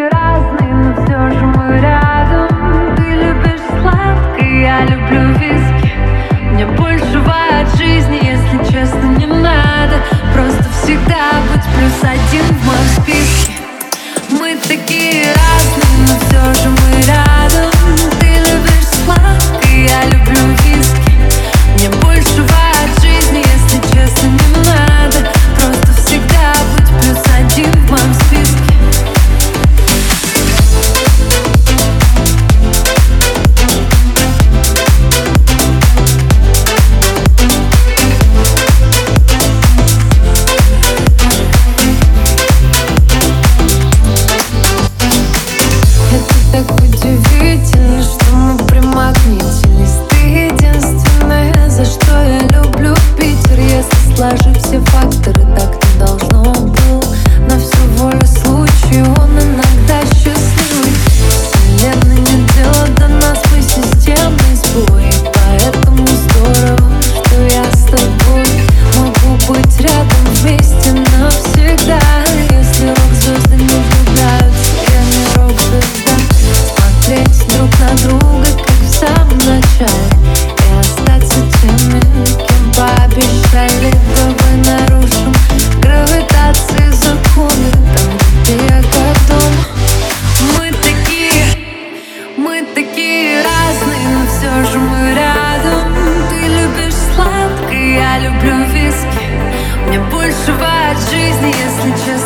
should I? виски Мне большего от жизни, если честно, не надо Просто